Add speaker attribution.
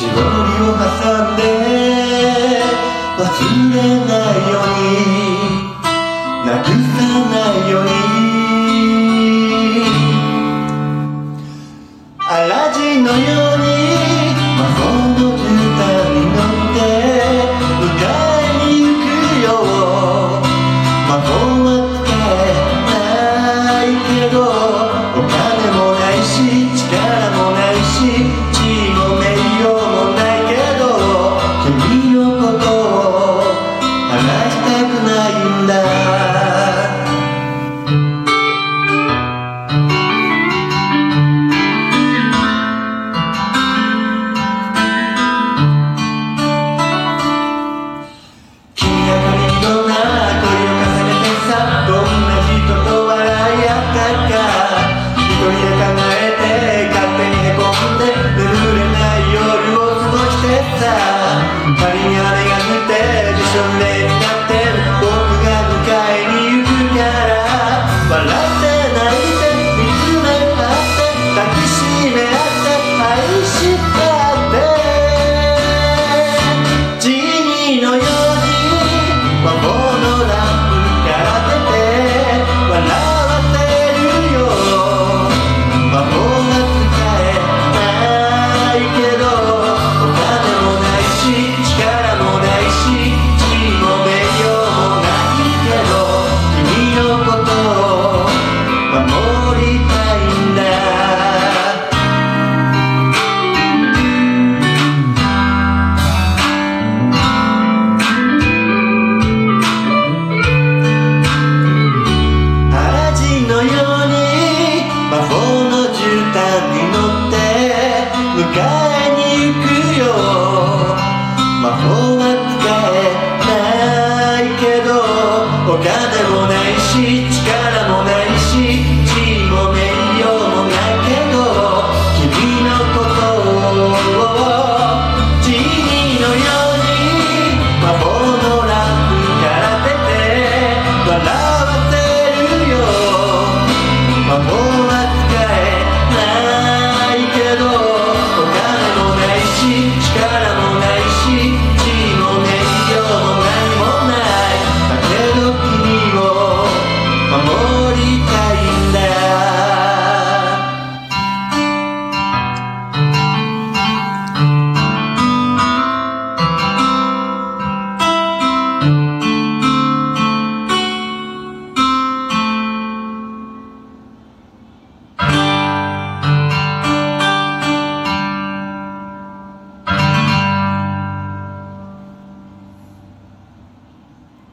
Speaker 1: 絞りを挟んで忘れないように泣くさないように。アラジンのように comigo. make nothing